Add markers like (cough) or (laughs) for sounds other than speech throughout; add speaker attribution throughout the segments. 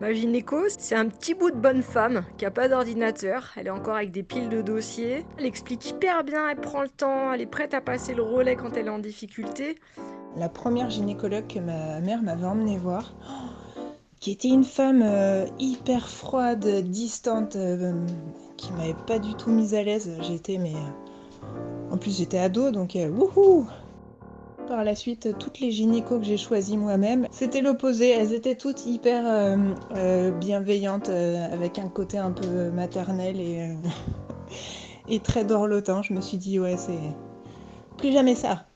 Speaker 1: Ma gynéco, c'est un petit bout de bonne femme qui a pas d'ordinateur. Elle est encore avec des piles de dossiers. Elle explique hyper bien, elle prend le temps, elle est prête à passer le relais quand elle est en difficulté.
Speaker 2: La première gynécologue que ma mère m'avait emmenée voir, qui était une femme euh, hyper froide, distante, euh, qui m'avait pas du tout mise à l'aise. J'étais, mais. euh, en plus, j'étais ado, donc wouhou! Par la suite, toutes les gynécos que j'ai choisies moi-même, c'était l'opposé. Elles étaient toutes hyper euh, euh, bienveillantes, euh, avec un côté un peu maternel et, (laughs) très dorlotant. Je me suis dit, ouais, c'est plus jamais ça.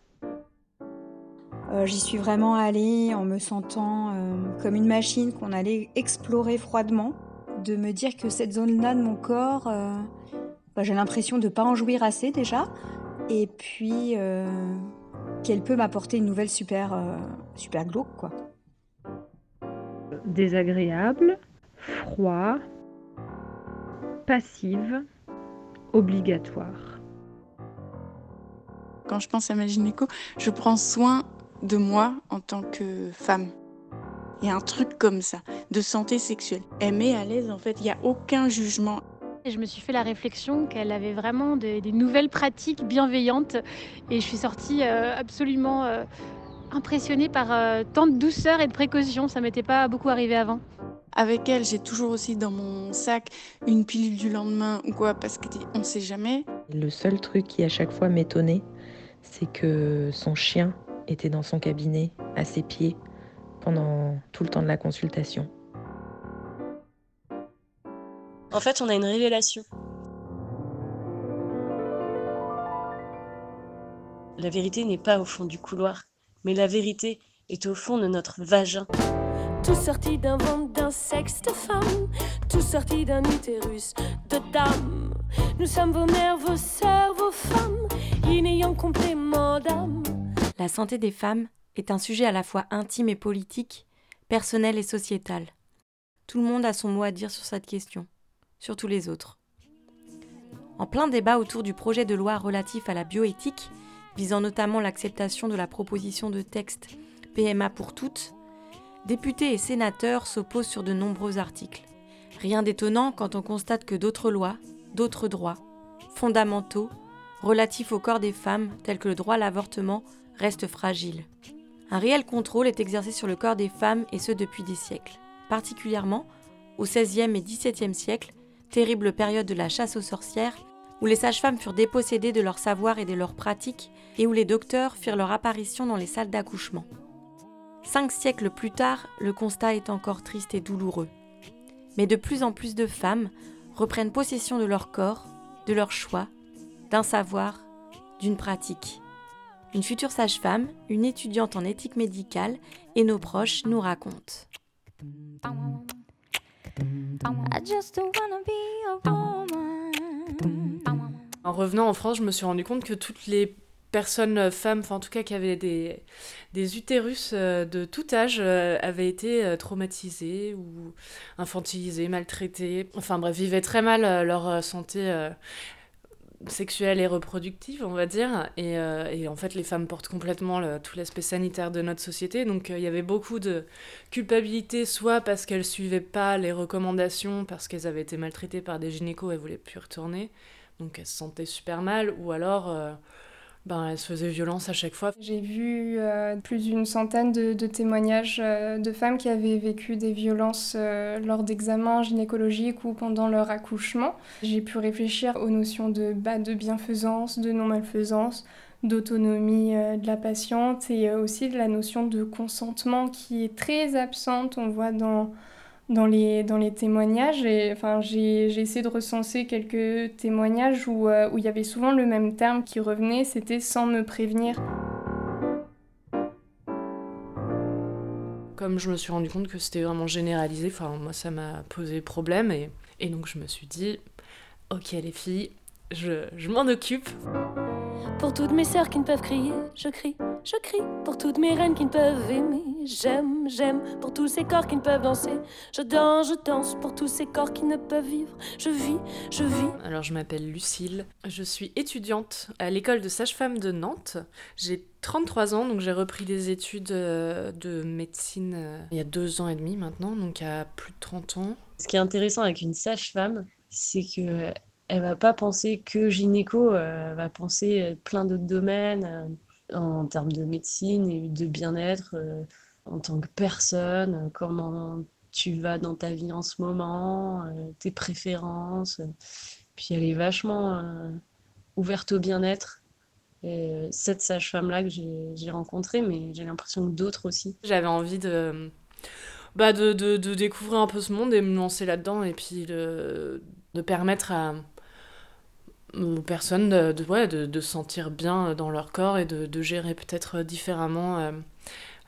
Speaker 3: J'y suis vraiment allée en me sentant comme une machine qu'on allait explorer froidement, de me dire que cette zone-là de mon corps, bah, j'ai l'impression de pas en jouir assez déjà, et puis qu'elle peut m'apporter une nouvelle super, euh, super glauque quoi.
Speaker 4: Désagréable, froid, passive, obligatoire.
Speaker 5: Quand je pense à ma gynéco, je prends soin de moi en tant que femme. Il y a un truc comme ça, de santé sexuelle. Elle met à l'aise, en fait, il n'y a aucun jugement.
Speaker 6: Et je me suis fait la réflexion qu'elle avait vraiment des, des nouvelles pratiques bienveillantes et je suis sortie euh, absolument euh, impressionnée par euh, tant de douceur et de précaution. Ça m'était pas beaucoup arrivé avant.
Speaker 5: Avec elle, j'ai toujours aussi dans mon sac une pilule du lendemain ou quoi, parce qu'on ne sait jamais.
Speaker 7: Le seul truc qui à chaque fois m'étonnait, c'est que son chien était dans son cabinet, à ses pieds, pendant tout le temps de la consultation.
Speaker 8: En fait, on a une révélation. La vérité n'est pas au fond du couloir, mais la vérité est au fond de notre vagin.
Speaker 9: Tout sorti d'un ventre d'un sexe de femme, tout sorti d'un utérus de dame. Nous sommes vos mères, vos sœurs, vos femmes, inayant complément d'âme.
Speaker 10: La santé des femmes est un sujet à la fois intime et politique, personnel et sociétal. Tout le monde a son mot à dire sur cette question, sur tous les autres. En plein débat autour du projet de loi relatif à la bioéthique, visant notamment l'acceptation de la proposition de texte PMA pour toutes, députés et sénateurs s'opposent sur de nombreux articles. Rien d'étonnant quand on constate que d'autres lois, d'autres droits, fondamentaux, relatifs au corps des femmes, tels que le droit à l'avortement, restent fragiles. Un réel contrôle est exercé sur le corps des femmes et ce depuis des siècles, particulièrement au XVIe et XVIIe siècle, terrible période de la chasse aux sorcières, où les sages-femmes furent dépossédées de leur savoir et de leurs pratiques, et où les docteurs firent leur apparition dans les salles d'accouchement. Cinq siècles plus tard, le constat est encore triste et douloureux. Mais de plus en plus de femmes reprennent possession de leur corps, de leur choix, d'un savoir, d'une pratique. Une future sage-femme, une étudiante en éthique médicale et nos proches nous racontent.
Speaker 11: En revenant en France, je me suis rendu compte que toutes les personnes euh, femmes, enfin en tout cas qui avaient des, des utérus euh, de tout âge, euh, avaient été traumatisées ou infantilisées, maltraitées. Enfin bref, vivaient très mal leur santé euh, sexuelle et reproductive, on va dire. Et, euh, en fait, les femmes portent complètement tout l'aspect sanitaire de notre société. Donc euh, il y avait beaucoup de culpabilité, soit parce qu'elles suivaient pas les recommandations, parce qu'elles avaient été maltraitées par des gynécos et voulaient plus retourner. Donc elles se sentaient super mal, ou alors euh, ben, elles se faisaient violence à chaque fois.
Speaker 12: J'ai vu euh, plus d'une centaine de, témoignages euh, de femmes qui avaient vécu des violences euh, lors d'examens gynécologiques ou pendant leur accouchement. J'ai pu réfléchir aux notions de, bah, de bienfaisance, de non-malfaisance, d'autonomie de la patiente et aussi de la notion de consentement qui est très absente, on voit dans, dans, les, dans les témoignages. Et, enfin, j'ai j'ai essayé de recenser quelques témoignages où, euh, où il y avait souvent le même terme qui revenait, c'était sans me prévenir.
Speaker 11: Comme je me suis rendu compte que c'était vraiment généralisé, enfin moi ça m'a posé problème et, et donc je me suis dit, ok les filles, je, je m'en occupe.
Speaker 9: Pour toutes mes sœurs qui ne peuvent crier, je crie, je crie. Pour toutes mes reines qui ne peuvent aimer, J'aime, j'aime pour tous ces corps qui ne peuvent danser. Je danse, je danse pour tous ces corps qui ne peuvent vivre. Je vis, je vis.
Speaker 11: Alors je m'appelle Lucille, je suis étudiante à l'école de sage-femme de Nantes. J'ai 33 ans, donc j'ai repris des études euh, de médecine euh, il y a deux ans et demi maintenant, donc à plus de 30 ans.
Speaker 8: Ce qui est intéressant avec une sage-femme, c'est que elle va pas penser que gynéco, elle va penser plein d'autres domaines en termes de médecine et de bien-être euh, en tant que personne, comment tu vas dans ta vie en ce moment, euh, tes préférences. Puis elle est vachement euh, ouverte au bien-être. Et cette sage-femme-là que j'ai rencontrée, mais j'ai l'impression que d'autres aussi.
Speaker 11: J'avais envie de, bah de, de, découvrir un peu ce monde et me lancer là-dedans et puis de permettre à, aux personnes de, de, sentir bien dans leur corps et de, gérer peut-être différemment euh,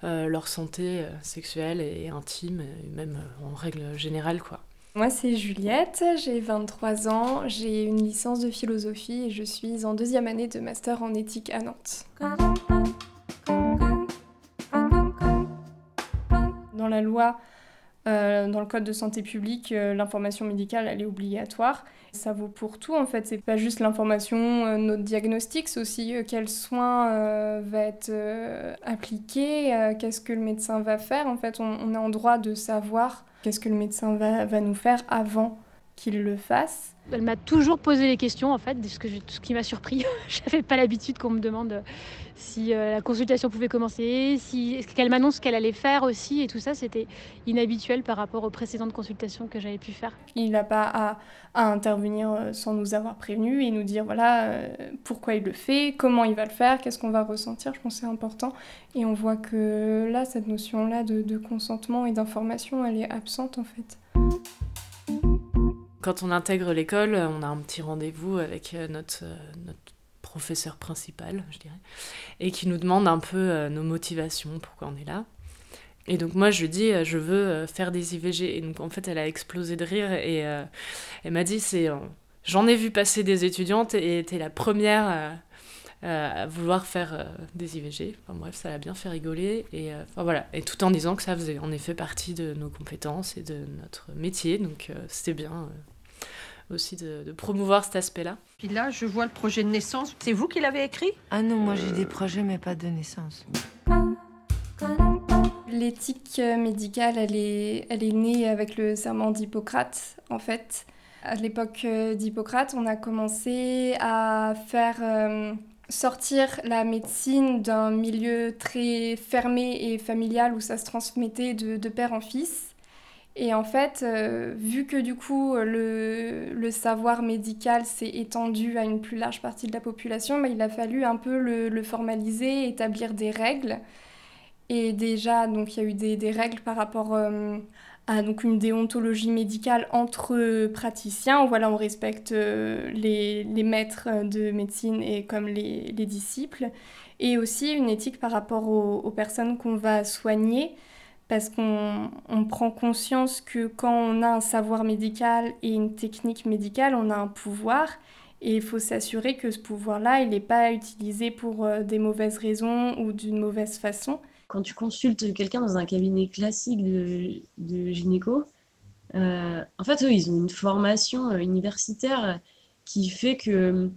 Speaker 11: euh, leur santé euh, sexuelle et intime, même en règle générale. quoi.
Speaker 12: Moi, c'est Juliette, j'ai 23 ans, j'ai une licence de philosophie et je suis en deuxième année de master en éthique à Nantes. Dans la loi, euh, dans le code de santé publique, euh, l'information médicale, elle est obligatoire. Ça vaut pour tout, en fait. C'est pas juste l'information, euh, notre diagnostic, c'est aussi quel soin va être appliqué, qu'est-ce que le médecin va faire. En fait, on, on est en droit de savoir qu'est-ce que le médecin va, va nous faire avant qu'il le fasse.
Speaker 6: Elle m'a toujours posé les questions, en fait, ce, que ce qui m'a surpris. (laughs) J'avais pas l'habitude qu'on me demande si euh, la consultation pouvait commencer, si, qu'elle m'annonce ce qu'elle allait faire aussi, et tout ça, c'était inhabituel par rapport aux précédentes consultations que j'avais pu faire.
Speaker 12: Il n'a pas à, intervenir euh, sans nous avoir prévenus et nous dire voilà euh, pourquoi il le fait, comment il va le faire, qu'est-ce qu'on va ressentir. Je pense que c'est important. Et on voit que là, cette notion-là de consentement et d'information, elle est absente en fait.
Speaker 11: Quand on intègre l'école, on a un petit rendez-vous avec euh, notre, euh, notre professeur principal, je dirais, et qui nous demande un peu euh, nos motivations, pourquoi on est là. Et donc moi je lui dis je veux faire des IVG et donc en fait elle a explosé de rire et elle m'a dit c'est j'en ai vu passer des étudiantes et t'es la première à vouloir faire des IVG. Enfin bref, ça l'a bien fait rigoler. Et, voilà. et tout en disant que ça faisait en effet partie de nos compétences et de notre métier. Donc c'était bien aussi de, de promouvoir cet aspect-là.
Speaker 13: Puis là, je vois le projet de naissance. C'est vous qui l'avez écrit?
Speaker 14: Ah non, moi j'ai des projets, mais pas de naissance.
Speaker 12: L'éthique médicale, elle est, elle est née avec le serment d'Hippocrate, en fait. À l'époque d'Hippocrate, on a commencé à faire euh, sortir la médecine d'un milieu très fermé et familial où ça se transmettait de, de père en fils et en fait, euh, vu que du coup le, le savoir médical s'est étendu à une plus large partie de la population, bah, il a fallu un peu le, formaliser, établir des règles. Et déjà, donc il y a eu des, des règles par rapport euh, à donc une déontologie médicale entre praticiens. Voilà, on respecte euh, les, les, maîtres de médecine et comme les, les, disciples. Et aussi une éthique par rapport aux personnes qu'on va soigner parce qu'on on prend conscience que quand on a un savoir médical et une technique médicale, on a un pouvoir et il faut s'assurer que ce pouvoir-là, il n'est pas utilisé pour euh, des mauvaises raisons ou d'une mauvaise façon.
Speaker 8: Quand tu consultes quelqu'un dans un cabinet classique de, de gynéco, euh, en fait, eux, ils ont une formation euh, universitaire qui fait que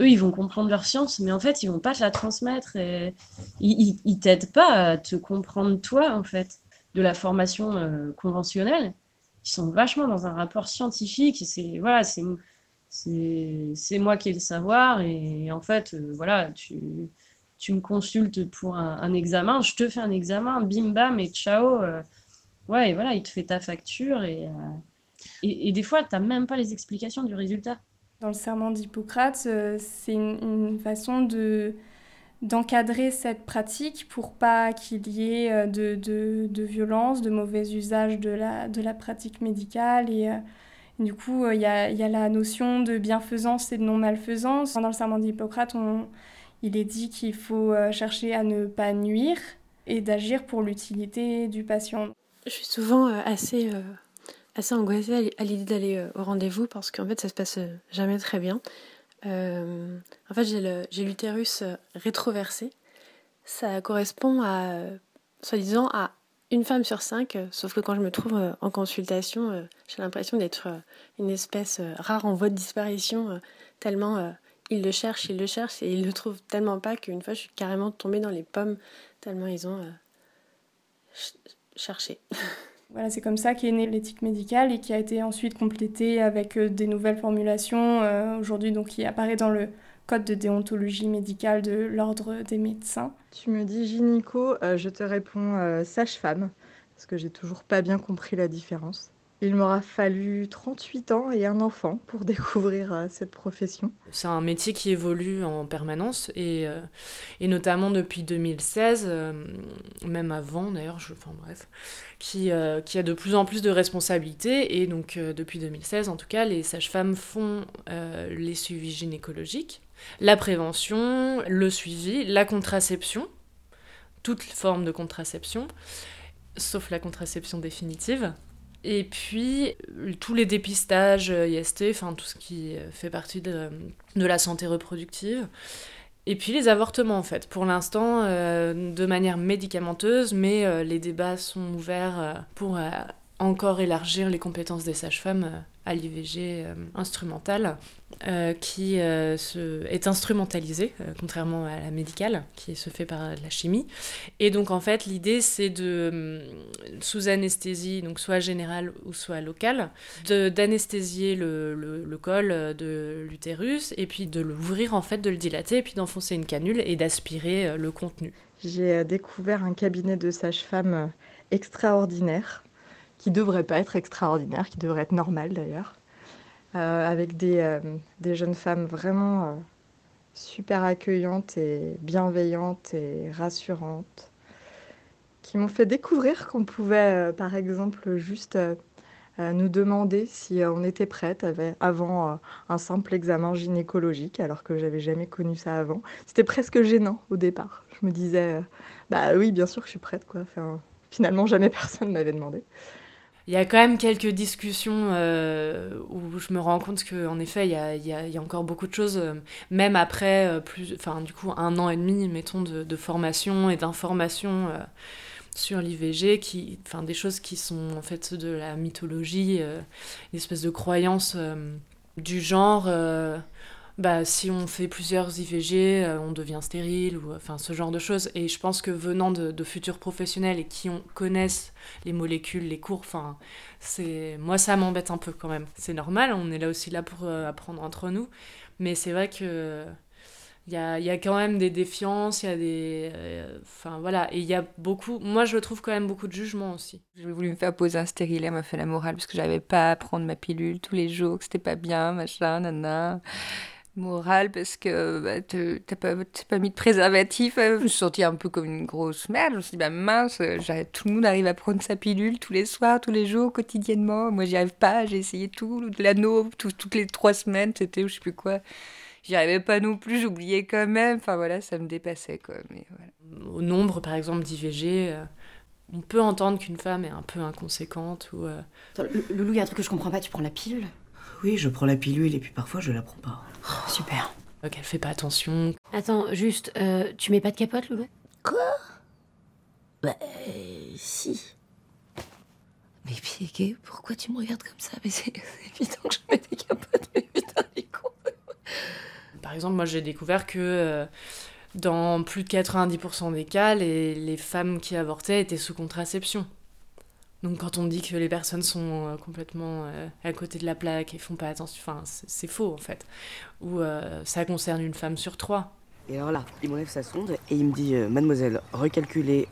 Speaker 8: eux, ils vont comprendre leur science, mais en fait, ils vont pas te la transmettre. Et ils, ils, t'aident pas à te comprendre toi, en fait, de la formation euh, conventionnelle. Ils sont vachement dans un rapport scientifique. C'est voilà, moi qui ai le savoir et en fait, euh, voilà, tu tu me consultes pour un, examen, je te fais un examen, bim bam et ciao. Euh, ouais, voilà, il te fait ta facture et, et, et des fois, tu n'as même pas les explications du résultat.
Speaker 12: Dans le serment d'Hippocrate, euh, c'est une, façon de d'encadrer cette pratique pour pas qu'il y ait euh, de, de, de, violence, de mauvais usage de la, de la pratique médicale. Et, euh, du coup, il y, a, y, a, la notion de bienfaisance et de non-malfaisance. Dans le serment d'Hippocrate, il est dit qu'il faut chercher à ne pas nuire et d'agir pour l'utilité du patient.
Speaker 15: Je suis souvent assez assez angoissée à l'idée d'aller euh, au rendez-vous parce qu'en fait ça se passe euh, jamais très bien. Euh, en fait j'ai l'utérus rétroversé. Ça correspond à soi-disant à une femme sur cinq, sauf que quand je me trouve en consultation, j'ai l'impression d'être une espèce rare en voie de disparition, tellement ils le cherchent, ils le cherchent, et ils le trouvent tellement pas qu'une fois je suis carrément tombée dans les pommes, tellement ils ont cherché. (laughs)
Speaker 12: Voilà, c'est comme ça qu'est née l'éthique médicale et qui a été ensuite complétée avec des nouvelles formulations aujourd'hui, donc qui apparaît dans le code de déontologie médicale de l'ordre des médecins.
Speaker 16: Tu me dis gynéco, euh, je te réponds euh, sage-femme, parce que j'ai toujours pas bien compris la différence. Il m'aura fallu 38 ans et un enfant pour (laughs) découvrir euh, cette profession.
Speaker 11: C'est un métier qui évolue en permanence et, et notamment depuis 2016, même avant d'ailleurs, enfin bref, qui, qui, a de plus en plus de responsabilités et donc depuis 2016 en tout cas, les sages-femmes font les suivis gynécologiques la prévention, le suivi, la contraception, toute forme de contraception, sauf la contraception définitive. Et puis tous les dépistages IST, enfin tout ce qui fait partie de, la santé reproductive. Et puis les avortements en fait, pour l'instant euh, de manière médicamenteuse, mais euh, les débats sont ouverts euh, pour encore élargir les compétences des sages-femmes euh, à l'IVG euh, instrumentale, euh, qui se, est instrumentalisée, contrairement à la médicale, qui se fait par la chimie. Et donc, en fait, l'idée, c'est de, sous anesthésie, donc soit générale ou soit locale, d'anesthésier le, le, col de l'utérus, et puis de l'ouvrir, en fait, de le dilater, et puis d'enfoncer une canule et d'aspirer le contenu.
Speaker 16: J'ai découvert un cabinet de sage-femme extraordinaire qui devrait pas être extraordinaire, qui devrait être normal d'ailleurs, euh, avec des, euh, des, jeunes femmes vraiment euh, super accueillantes et bienveillantes et rassurantes, qui m'ont fait découvrir qu'on pouvait, par exemple, juste nous demander si on était prête avant un simple examen gynécologique, alors que j'avais jamais connu ça avant. C'était presque gênant au départ. Je me disais, bah oui, bien sûr que je suis prête, quoi. Finalement, jamais (laughs) personne m'avait demandé.
Speaker 11: Il y a quand même quelques discussions euh, où je me rends compte qu'en effet, il y a, y, a, encore beaucoup de choses, euh, même après euh, plus, enfin, du coup, un an et demi, mettons, de, de formation et d'information sur l'IVG, qui, des choses qui sont en fait de la mythologie, une espèce de croyance du genre bah, si on fait plusieurs IVG, euh, on devient stérile, ou enfin ce genre de choses. Et je pense que venant de, futurs professionnels et qui ont, connaissent les molécules, les cours, enfin, moi ça m'embête un peu quand même. C'est normal, on est là aussi là pour euh, apprendre entre nous, mais c'est vrai que il y a, y a, quand même des défiances, il y a des. Euh, enfin voilà, et il y a beaucoup. Moi je trouve quand même beaucoup de jugement aussi.
Speaker 17: J'ai voulu me faire poser un stérilet, m'a fait la morale parce que j'avais pas à prendre ma pilule tous les jours, que c'était pas bien, machin, nana morale parce que bah, t'as pas, pas mis de préservatif. Je me suis sentie un peu comme une grosse merde. Je me suis dit, bah mince, tout le monde arrive à prendre sa pilule tous les soirs, tous les jours, quotidiennement. Moi, j'y arrive pas. J'ai essayé tout, l'anneau, toutes les trois semaines, c'était ou je sais plus quoi. J'y arrivais pas non plus, j'oubliais quand même. Enfin voilà, ça me dépassait quoi. Mais, voilà.
Speaker 11: Au nombre, par exemple, d'IVG. Euh, on peut entendre qu'une femme est un peu inconséquente ou. Euh...
Speaker 18: Loulou, il y a un truc que je comprends pas, tu prends la pilule?
Speaker 19: Oui, je prends la pilule et puis parfois je la prends pas.
Speaker 18: Oh, super.
Speaker 11: Donc elle fait pas attention.
Speaker 18: Attends, juste, euh, tu mets pas de capote, Loulou?
Speaker 20: Quoi? Bah, euh, si. Mais Piqué, pourquoi tu me regardes comme ça? Mais c'est évident que je mets des capotes, mais putain, les cons.
Speaker 11: Par exemple, moi j'ai découvert que euh, dans plus de 90% des cas, les, les femmes qui avortaient étaient sous contraception. Donc quand on dit que les personnes sont euh, complètement euh, à côté de la plaque et font pas attention, enfin c'est faux en fait. Ou euh, ça concerne une femme sur trois.
Speaker 19: Et alors là, il m'enlève sa sonde et il me dit Mademoiselle, recalculez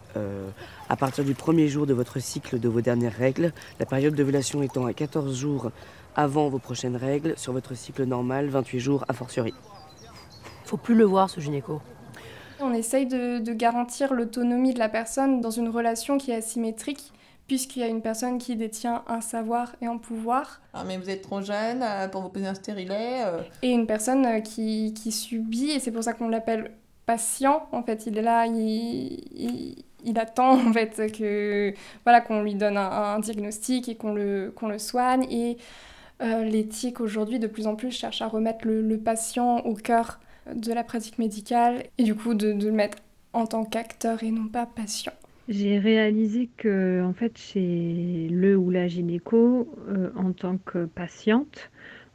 Speaker 19: à partir du premier jour de votre cycle de vos dernières règles, la période d'ovulation étant à 14 jours avant vos prochaines règles, sur votre cycle normal, 28 jours a fortiori.
Speaker 18: Faut plus le voir ce gynéco.
Speaker 12: On essaye de, de garantir l'autonomie de la personne dans une relation qui est asymétrique puisqu'il y a une personne qui détient un savoir et un pouvoir.
Speaker 2: Ah, mais vous êtes trop jeune euh, pour vous poser un stérilet. Euh.
Speaker 12: Et une personne euh, qui, qui subit, et c'est pour ça qu'on l'appelle patient, en fait. Il est là, il, il, attend, en fait, que, voilà, qu'on lui donne un, diagnostic et qu'on le, qu'on le soigne. Et l'éthique, aujourd'hui, de plus en plus, cherche à remettre le, le, patient au cœur de la pratique médicale, et du coup, de, de le mettre en tant qu'acteur et non pas patient.
Speaker 4: J'ai réalisé que, en fait, chez le ou la gynéco, euh, en tant que patiente,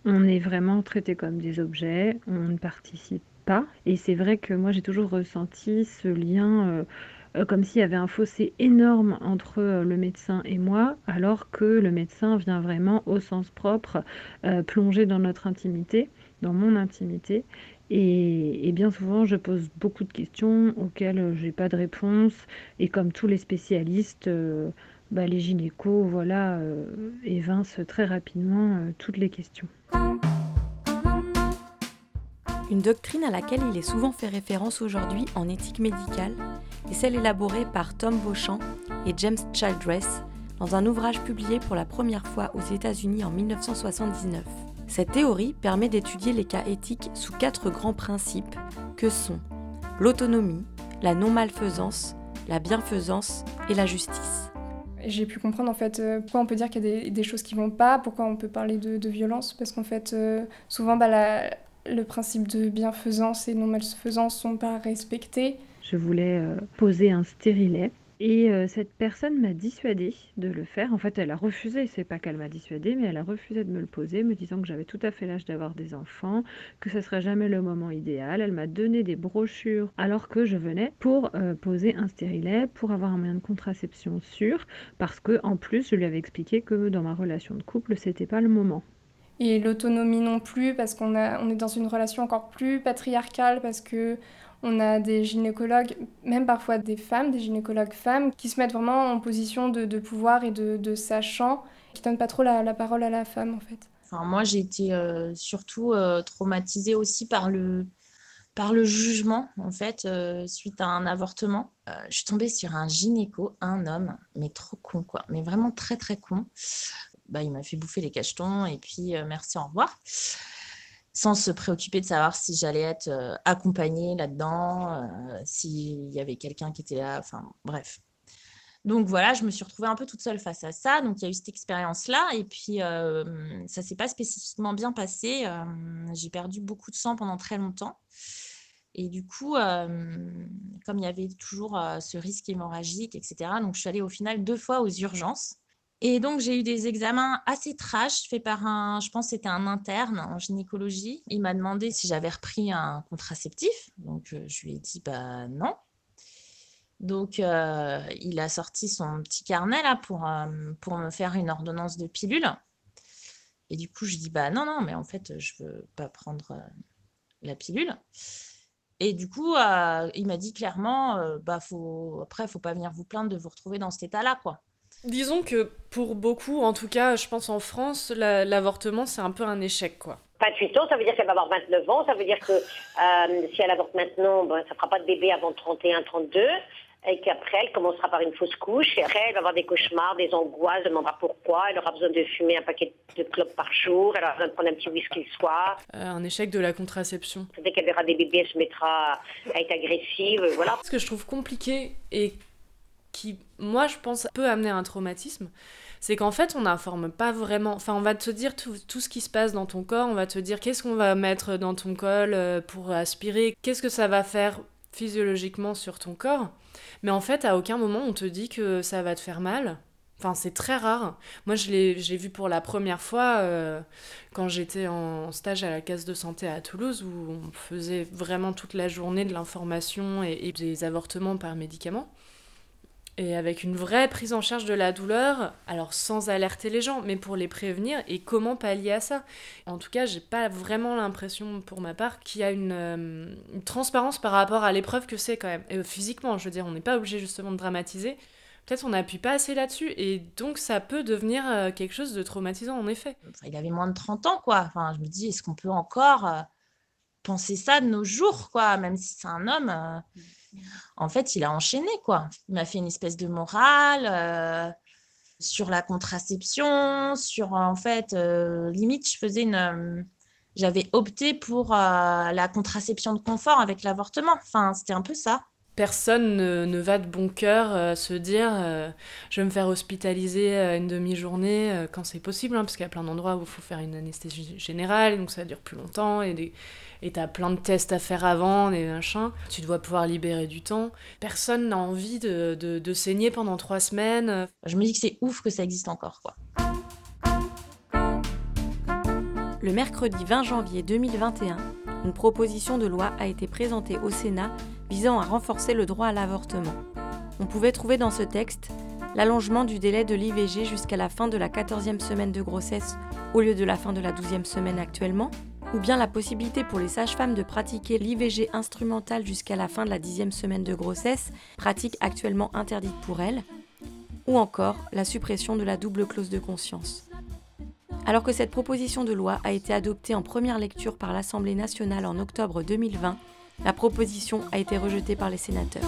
Speaker 4: on est vraiment traité comme des objets, on ne participe pas. Et c'est vrai que moi, j'ai toujours ressenti ce lien euh, comme s'il y avait un fossé énorme entre euh, le médecin et moi, alors que le médecin vient vraiment au sens propre plonger dans notre intimité, dans mon intimité. Et, bien souvent, je pose beaucoup de questions auxquelles je n'ai pas de réponse. Et comme tous les spécialistes, euh, bah, les gynécos, voilà, euh, évincent très rapidement euh, toutes les questions.
Speaker 10: Une doctrine à laquelle il est souvent fait référence aujourd'hui en éthique médicale est celle élaborée par Tom Beauchamp et James Childress dans un ouvrage publié pour la première fois aux États-Unis en 1979. Cette théorie permet d'étudier les cas éthiques sous quatre grands principes que sont l'autonomie, la non-malfaisance, la bienfaisance et la justice.
Speaker 12: J'ai pu comprendre en fait euh, pourquoi on peut dire qu'il y a des, des choses qui vont pas, pourquoi on peut parler de, de violence, parce qu'en fait euh, souvent bah, la- le principe de bienfaisance et non malfaisance sont pas respectés.
Speaker 4: Je voulais euh, poser un stérilet. Et euh, cette personne m'a dissuadée de le faire. En fait, elle a refusé. C'est pas qu'elle m'a dissuadée, mais elle a refusé de me le poser, me disant que j'avais tout à fait l'âge d'avoir des enfants, que ce serait jamais le moment idéal. Elle m'a donné des brochures alors que je venais pour euh, poser un stérilet, pour avoir un moyen de contraception sûr, parce que en plus, je lui avais expliqué que dans ma relation de couple, c'était pas le moment.
Speaker 12: Et l'autonomie non plus, parce qu'on est dans une relation encore plus patriarcale, parce que on a des gynécologues, même parfois des femmes, des gynécologues femmes, qui se mettent vraiment en position de, de pouvoir et de, de sachant, qui donnent pas trop la, la parole à la femme en fait.
Speaker 21: Enfin, moi, j'ai été euh, surtout euh, traumatisée aussi par le, par le jugement, en fait, euh, suite à un avortement. Je suis tombée sur un gynéco, un homme, mais trop con, quoi. Mais vraiment très, très con. Bah, il m'a fait bouffer les cachetons et puis merci, au revoir. Sans se préoccuper de savoir si j'allais être euh, accompagnée là-dedans, euh, s'il y avait quelqu'un qui était là, enfin bref. Donc voilà, je me suis retrouvée un peu toute seule face à ça. Donc il y a eu cette expérience-là. Et puis euh, ça s'est pas spécifiquement bien passé. J'ai perdu beaucoup de sang pendant très longtemps. Et du coup, comme il y avait toujours ce risque hémorragique, etc., donc je suis allée au final deux fois aux urgences. Et donc, j'ai eu des examens assez trash faits par un, je pense c'était un interne en gynécologie. Il m'a demandé si j'avais repris un contraceptif. Donc, euh, je lui ai dit, bah non. Donc, euh, il a sorti son petit carnet là pour, euh, pour me faire une ordonnance de pilule. Et du coup, je dis, bah non, non, mais en fait, je veux pas prendre la pilule. Et du coup, il m'a dit clairement, bah faut, après, faut pas venir vous plaindre de vous retrouver dans cet état-là, quoi.
Speaker 11: Disons que pour beaucoup, en tout cas, je pense en France, la- l'avortement, c'est un peu un échec, quoi.
Speaker 22: 28 ans, ça veut dire qu'elle va avoir 29 ans, ça veut dire que euh, si elle avorte maintenant, ben, ça ne fera pas de bébé avant 31, 32, et qu'après, elle commencera par une fausse couche, et après, elle va avoir des cauchemars, des angoisses, elle demandera pourquoi, elle aura besoin de fumer un paquet de clopes par jour, elle aura besoin de prendre un petit whisky le soir,
Speaker 11: Euh, un échec de la contraception.
Speaker 22: dès qu'elle verra des bébés, elle se mettra à être agressive, voilà.
Speaker 11: Ce que je trouve compliqué et qui, moi, je pense, peut amener un traumatisme, c'est qu'en fait, on n'informe pas vraiment. Enfin, on va te dire tout, tout ce qui se passe dans ton corps, on va te dire qu'est-ce qu'on va mettre dans ton col euh, pour aspirer, qu'est-ce que ça va faire physiologiquement sur ton corps. Mais en fait, à aucun moment, on te dit que ça va te faire mal. Enfin, c'est très rare. Moi, je l'ai vu pour la première fois euh, quand j'étais en stage à la case de santé à Toulouse, où on faisait vraiment toute la journée de l'information et, et des avortements par médicaments. Et avec une vraie prise en charge de la douleur, alors sans alerter les gens, mais pour les prévenir et comment pallier à ça. En tout cas, j'ai pas vraiment l'impression, pour ma part, qu'il y a une, euh, une transparence par rapport à l'épreuve que c'est quand même. Et, euh, physiquement, je veux dire, on n'est pas obligé justement de dramatiser. Peut-être on n'appuie pas assez là-dessus, et donc ça peut devenir euh, quelque chose de traumatisant en effet.
Speaker 21: Il avait moins de 30 ans, quoi. Enfin, je me dis, est-ce qu'on peut encore euh, penser ça de nos jours, quoi, même si c'est un homme euh, En fait, il a enchaîné, quoi. Il m'a fait une espèce de morale euh, sur la contraception, sur, en fait, euh, limite, je faisais une... euh, j'avais opté pour la contraception de confort avec l'avortement. Enfin, c'était un peu ça.
Speaker 11: personne ne, va de bon cœur se dire je vais me faire hospitaliser une demi-journée quand c'est possible, hein, parce qu'il y a plein d'endroits où il faut faire une anesthésie générale, donc ça dure plus longtemps, et des- et t'as plein de tests à faire avant, des machins. Tu dois pouvoir libérer du temps. Personne n'a envie de, de- de saigner pendant trois semaines.
Speaker 21: Je me dis que c'est ouf que ça existe encore, quoi.
Speaker 10: Le mercredi 20 janvier 2021, une proposition de loi a été présentée au Sénat visant à renforcer le droit à l'avortement. On pouvait trouver dans ce texte l'allongement du délai de l'IVG jusqu'à la fin de la 14e semaine de grossesse au lieu de la fin de la 12e semaine actuellement, ou bien la possibilité pour les sages-femmes de pratiquer l'IVG instrumentale jusqu'à la fin de la 10e semaine de grossesse, pratique actuellement interdite pour elles, ou encore la suppression de la double clause de conscience. Alors que cette proposition de loi a été adoptée en première lecture par l'Assemblée nationale en octobre 2020, la proposition a été rejetée par les sénateurs.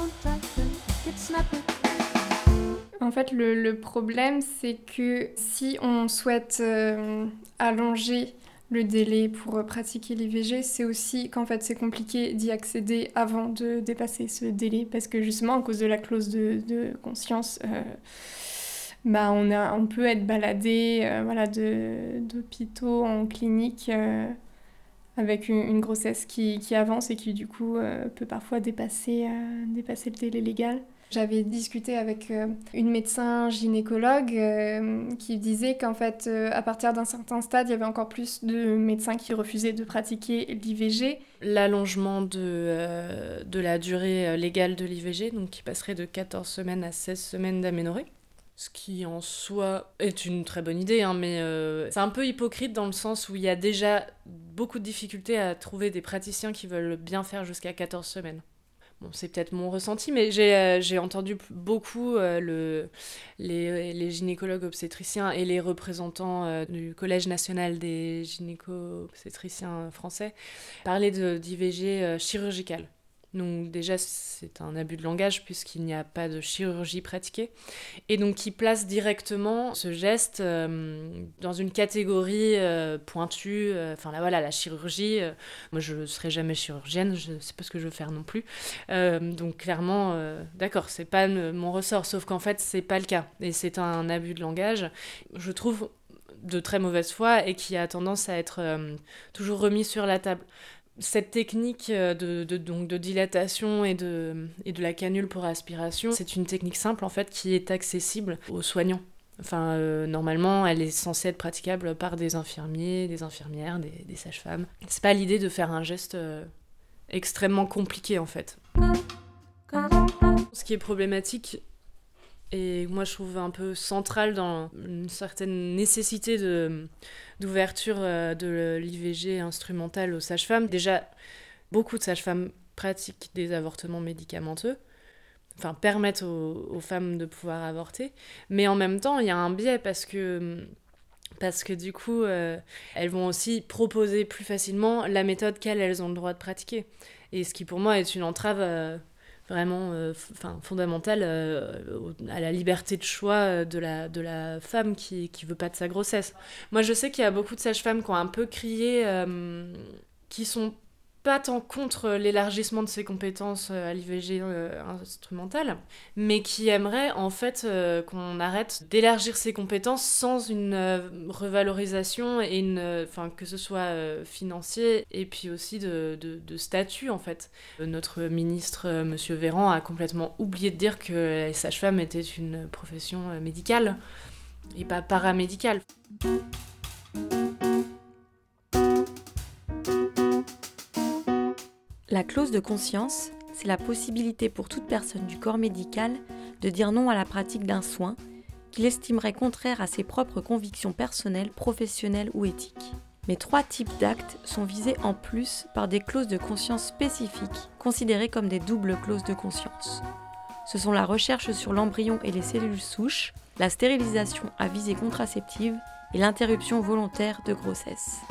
Speaker 12: En fait, le, le problème, c'est que si on souhaite euh, allonger le délai pour euh, pratiquer l'IVG, c'est aussi qu'en fait c'est compliqué d'y accéder avant de dépasser ce délai, parce que justement à cause de la clause de, de conscience, euh, bah, on, a, on peut être baladé euh, d'hôpitaux en clinique avec une, une grossesse qui, qui avance et qui du coup peut parfois dépasser, dépasser le délai légal. J'avais discuté avec euh, une médecin gynécologue euh, qui disait qu'en fait, euh, à partir d'un certain stade, il y avait encore plus de médecins qui refusaient de pratiquer l'IVG.
Speaker 11: L'allongement de, de la durée légale de l'IVG, donc qui passerait de 14 semaines à 16 semaines d'aménorrhée. Ce qui en soi est une très bonne idée, hein, mais c'est un peu hypocrite dans le sens où il y a déjà beaucoup de difficultés à trouver des praticiens qui veulent bien faire jusqu'à 14 semaines. C'est peut-être mon ressenti, mais j'ai euh, entendu beaucoup euh, le, les, gynécologues obstétriciens et les représentants euh, du Collège national des gynéco-obstétriciens français parler de- d'IVG chirurgicale. Donc déjà, c'est un abus de langage puisqu'il n'y a pas de chirurgie pratiquée. Et donc qui place directement ce geste euh, dans une catégorie euh, pointue. euh, Enfin là voilà, la chirurgie. moi je ne serai jamais chirurgienne, je sais pas ce que je veux faire non plus. Donc clairement, d'accord, c'est pas mon ressort. Sauf qu'en fait, c'est pas le cas. Et c'est un abus de langage. Je trouve de très mauvaise foi et qui a tendance à être toujours remis sur la table cette technique euh, de, de- donc de dilatation et de, et de la canule pour aspiration, c'est une technique simple en fait qui est accessible aux soignants. Enfin, euh, normalement, elle est censée être praticable par des infirmiers, des infirmières, des, des sages-femmes. C'est pas l'idée de faire un geste euh, extrêmement compliqué en fait. Ce qui est problématique et moi je trouve un peu central dans une certaine nécessité de d'ouverture euh, de l'IVG instrumentale aux sages-femmes. Déjà, beaucoup de sages-femmes pratiquent des avortements médicamenteux, enfin permettent aux, femmes de pouvoir avorter, mais en même temps il y a un biais parce que parce que du coup, euh, elles vont aussi proposer plus facilement la méthode qu'elles elles ont le droit de pratiquer. Et ce qui pour moi est une entrave euh, vraiment euh, enfin, fondamentale euh, à la liberté de choix euh, de la, de la femme qui, qui veut pas de sa grossesse. Moi je sais qu'il y a beaucoup de sages-femmes qui ont un peu crié, qui sont pas tant contre l'élargissement de ses compétences euh, à l'IVG euh, instrumentale, mais qui aimeraient en fait euh, qu'on arrête d'élargir ses compétences sans une euh, revalorisation et une, euh, enfin que ce soit euh, financier et puis aussi de, de, statut en fait. Euh, Notre ministre euh, Monsieur Véran a complètement oublié de dire que les sages-femmes étaient une profession euh, médicale et pas paramédicale.
Speaker 10: La clause de conscience, c'est la possibilité pour toute personne du corps médical de dire non à la pratique d'un soin qu'il estimerait contraire à ses propres convictions personnelles, professionnelles ou éthiques. Mais trois types d'actes sont visés en plus par des clauses de conscience spécifiques, considérées comme des doubles clauses de conscience. Ce sont la recherche sur l'embryon et les cellules souches, la stérilisation à visée contraceptive et l'interruption volontaire de grossesse.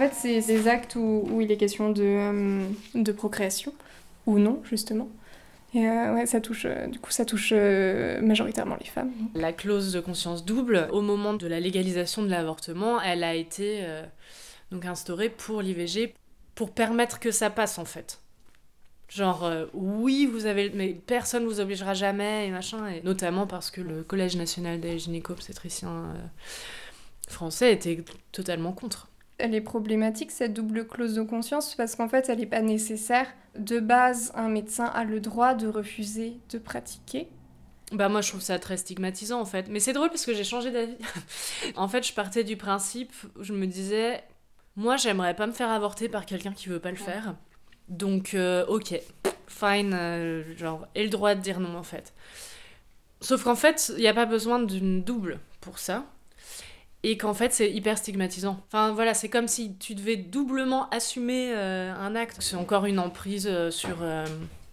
Speaker 12: Fait, c'est des actes où, il est question de, euh, de procréation, ou non, justement. Et euh, ouais, ça touche, euh, du coup, ça touche majoritairement les femmes.
Speaker 11: La clause de conscience double, au moment de la légalisation de l'avortement, elle a été donc instaurée pour l'IVG pour permettre que ça passe en fait. Genre, oui, vous avez. Mais personne vous obligera jamais, et machin. Et notamment parce que le Collège national des gynéco-obstétriciens français était totalement contre.
Speaker 12: Elle est problématique, cette double clause de conscience, parce qu'en fait, elle n'est pas nécessaire. De base, un médecin a le droit de refuser de pratiquer.
Speaker 11: Bah moi je trouve ça très stigmatisant en fait. Mais c'est drôle parce que j'ai changé d'avis. (laughs) en fait je partais du principe où je me disais, moi j'aimerais pas me faire avorter par quelqu'un qui veut pas le faire. Donc euh, ok, fine, euh, genre, et le droit de dire non en fait. Sauf qu'en fait, il n'y a pas besoin d'une double pour ça. Et qu'en fait, c'est hyper stigmatisant. Enfin voilà, c'est comme si tu devais doublement assumer euh, un acte. C'est encore une emprise euh, sur, euh,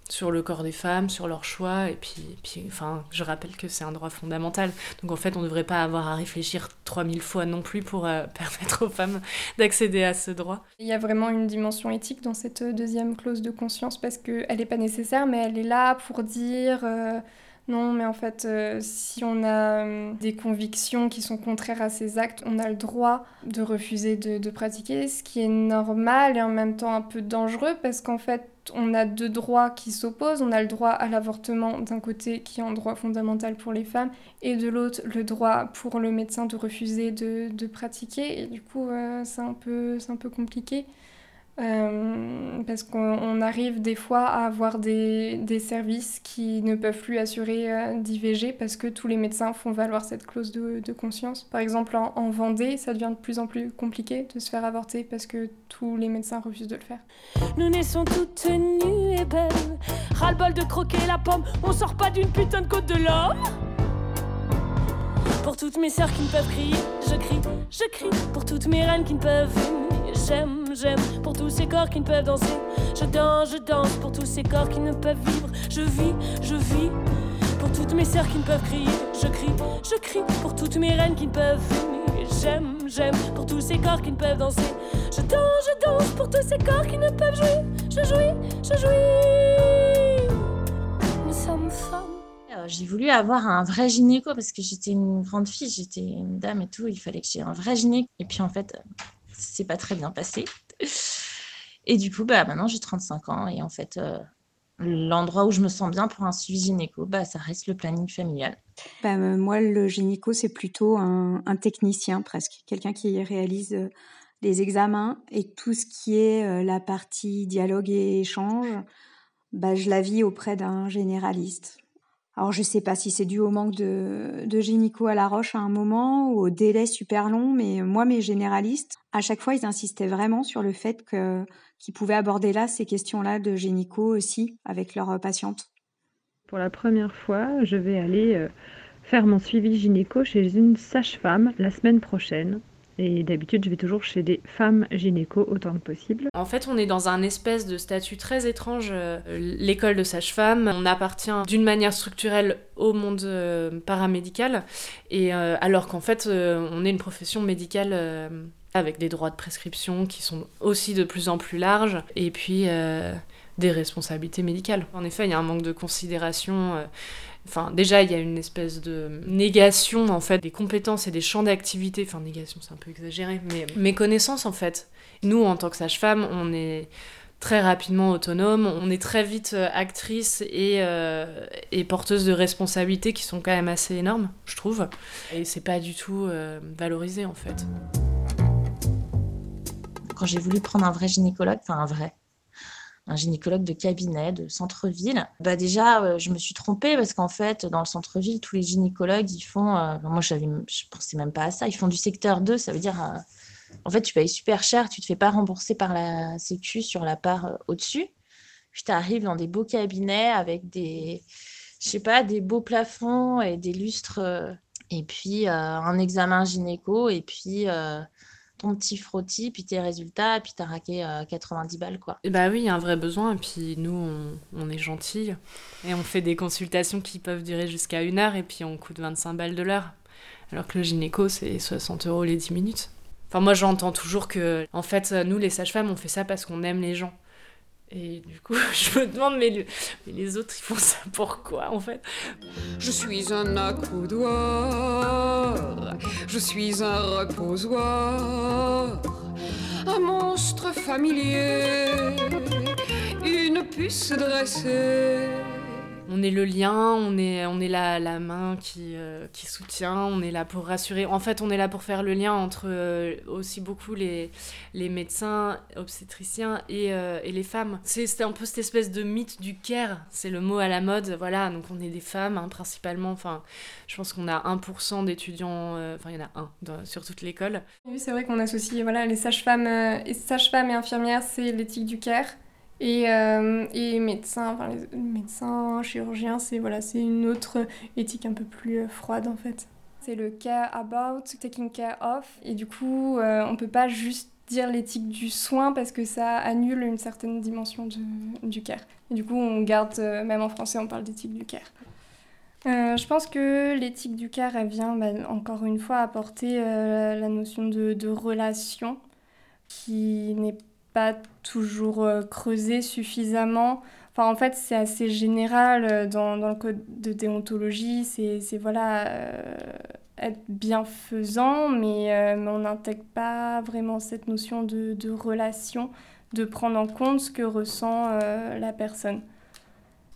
Speaker 11: sur le corps des femmes, sur leur choix. Et puis, puis enfin, je rappelle que c'est un droit fondamental. Donc en fait, on ne devrait pas avoir à réfléchir 3000 fois non plus pour (laughs) permettre aux femmes d'accéder à ce droit.
Speaker 12: Il y a vraiment une dimension éthique dans cette deuxième clause de conscience parce qu'elle n'est pas nécessaire, mais elle est là pour dire non, mais en fait, euh, si on a euh, des convictions qui sont contraires à ces actes, on a le droit de refuser de, pratiquer, ce qui est normal et en même temps un peu dangereux parce qu'en fait, on a deux droits qui s'opposent. On a le droit à l'avortement d'un côté qui est un droit fondamental pour les femmes et de l'autre le droit pour le médecin de refuser de, pratiquer. Et du coup, euh, c'est un, un peu compliqué. Euh, parce qu'on on arrive des fois à avoir des, des services qui ne peuvent plus assurer euh, d'IVG parce que tous les médecins font valoir cette clause de, de conscience. Par exemple, en, en Vendée, ça devient de plus en plus compliqué de se faire avorter parce que tous les médecins refusent de le faire.
Speaker 9: Nous naissons toutes nues et belles. Ras-le-bol de croquer la pomme, on sort pas d'une putain de côte de l'homme. Pour toutes mes sœurs qui ne peuvent crier, je crie, je crie. Pour toutes mes reines qui ne peuvent j'aime, j'aime. Pour tous ces corps qui ne peuvent danser, je danse, je danse. Pour tous ces corps qui ne peuvent vivre, je vis, je vis. Pour toutes mes sœurs qui ne peuvent crier, je crie, je crie. Pour toutes mes reines qui ne peuvent j'aime, j'aime. Pour tous ces corps qui ne peuvent danser, je danse, je danse. Pour tous ces corps qui ne peuvent jouir, je jouis, je jouis.
Speaker 21: J'ai voulu avoir un vrai gynéco parce que j'étais une grande fille, j'étais une dame et tout. Il fallait que j'ai un vrai gynéco. Et puis en fait, c'est pas très bien passé. Et du coup, bah, maintenant j'ai 35 ans et en fait, euh, l'endroit où je me sens bien pour un suivi gynéco, bah, ça reste le planning familial.
Speaker 23: Bah, euh, moi, le gynéco, c'est plutôt un, technicien presque, quelqu'un qui réalise euh, les examens et tout ce qui est la partie dialogue et échange, bah, je la vis auprès d'un généraliste. Alors, je sais pas si c'est dû au manque de, de gynéco à la roche à un moment ou au délai super long, mais moi, mes généralistes, à chaque fois, ils insistaient vraiment sur le fait que, qu'ils pouvaient aborder là ces questions-là de gynéco aussi avec leurs euh, patientes.
Speaker 4: Pour la première fois, je vais aller euh, faire mon suivi gynéco chez une sage-femme la semaine prochaine. Et d'habitude, je vais toujours chez des femmes gynéco autant que possible.
Speaker 11: En fait, on est dans un espèce de statut très étrange. euh, L'école de sage-femme, on appartient d'une manière structurelle au monde euh, paramédical, et euh, alors qu'en fait, on est une profession médicale avec des droits de prescription qui sont aussi de plus en plus larges, et puis des responsabilités médicales. En effet, il y a un manque de considération. Enfin, déjà, il y a une espèce de négation, en fait, des compétences et des champs d'activité. Enfin, négation, c'est un peu exagéré, mais méconnaissance, en fait. Nous, en tant que sage-femme, on est très rapidement autonome, on est très vite euh, actrice et, euh, et porteuse de responsabilités qui sont quand même assez énormes, je trouve. Et c'est pas du tout euh, valorisé, en fait.
Speaker 21: Quand j'ai voulu prendre un vrai gynécologue, enfin un vrai, un gynécologue de cabinet, de centre-ville, bah déjà, euh, je me suis trompée parce qu'en fait, dans le centre-ville, tous les gynécologues, ils font. euh, moi, je pensais même pas à ça. Ils font du secteur 2, ça veut dire. euh, en fait, tu payes super cher, tu te fais pas rembourser par la Sécu sur la part au-dessus. Puis tu arrives dans des beaux cabinets avec des, je sais pas, des beaux plafonds et des lustres, et puis un examen gynéco, et puis ton petit frottis, puis tes résultats, puis t'as raqué euh, 90 balles, quoi.
Speaker 11: Et bah oui, il y a un vrai besoin, et puis nous, on, on est gentils, et on fait des consultations qui peuvent durer jusqu'à une heure, et puis on coûte 25 balles de l'heure. Alors que le gynéco, c'est 60 euros les 10 minutes. Enfin, moi, j'entends toujours que, en fait, nous, les sages-femmes, on fait ça parce qu'on aime les gens. Et du coup, (laughs) je me demande, mais, le- mais les autres, ils font ça pourquoi, en fait?
Speaker 24: Je suis un accoudoir, je suis un reposoir, un monstre familier, une puce dressée.
Speaker 11: On est le lien, on est, on est la, la main qui, euh, qui soutient, on est là pour rassurer. En fait, on est là pour faire le lien entre euh, aussi beaucoup les, les médecins, obstétriciens et, euh, et les femmes. C'est un peu cette espèce de mythe du care, c'est le mot à la mode. Voilà, donc on est des femmes hein, principalement. Enfin, je pense qu'on a 1% d'étudiants, enfin, il y en a un sur toute l'école.
Speaker 12: Oui, c'est vrai qu'on associe voilà, les sages-femmes sages-femmes et infirmières, c'est l'éthique du care. Et, euh, et médecins, enfin, les médecins, chirurgiens, c'est voilà, une autre éthique un peu plus euh, froide en fait. C'est le care about, taking care of. Et du coup, euh, on peut pas juste dire l'éthique du soin parce que ça annule une certaine dimension de- du care. Et du coup, on garde, même en français, on parle d'éthique du care. Je pense que l'éthique du care, elle vient bah, encore une fois apporter la notion de, de relation qui n'est pas toujours euh, creusée suffisamment. Enfin, en fait, c'est assez général euh, dans, dans le code de déontologie. C'est, voilà, euh, être bienfaisant, mais, mais on n'intègre pas vraiment cette notion de, de relation, de prendre en compte ce que ressent la personne.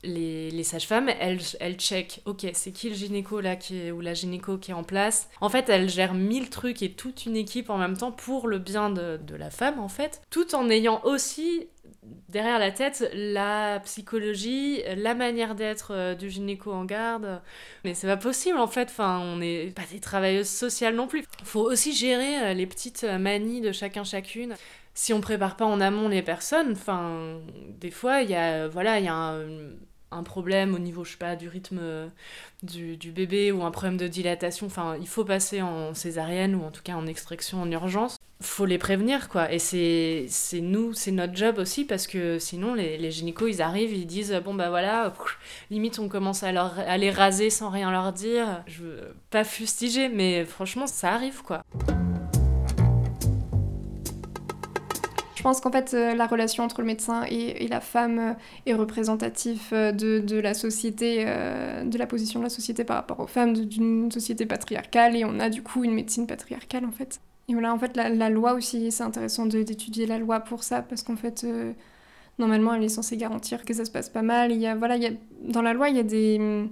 Speaker 11: Les, les sages-femmes, elles, elles checkent, ok, c'est qui le gynéco là qui est, ou la gynéco qui est en place. En fait, elles gèrent mille trucs et toute une équipe en même temps pour le bien de, de la femme, en fait, tout en ayant aussi derrière la tête la psychologie, la manière d'être euh, du gynéco en garde. Mais c'est pas possible en fait, enfin, on n'est pas des travailleuses sociales non plus. Faut aussi gérer euh, les petites euh, manies de chacun chacune. Si on prépare pas en amont les personnes, enfin, des fois, il y a, voilà, il y a un, un problème au niveau, je sais pas, du rythme euh, du, du bébé ou un problème de dilatation. Enfin, il faut passer en césarienne ou en tout cas en extraction en urgence. Faut les prévenir, quoi. Et c'est nous, c'est notre job aussi parce que sinon, les, les gynécos, ils arrivent, ils disent bon, bah voilà, limite, on commence à, leur, les raser sans rien leur dire. Je veux pas fustiger, mais franchement, ça arrive, quoi.
Speaker 12: Je pense qu'en fait, euh, la relation entre le médecin et, la femme euh, est représentative euh, de, la société, de la position de la société par rapport aux femmes, d'une société patriarcale, et on a du coup une médecine patriarcale en fait. Et voilà, en fait, la, loi aussi, c'est intéressant d'étudier la loi pour ça, parce qu'en fait, normalement, elle est censée garantir que ça se passe pas mal. Il y a, voilà, il y a, dans la loi, il y a des,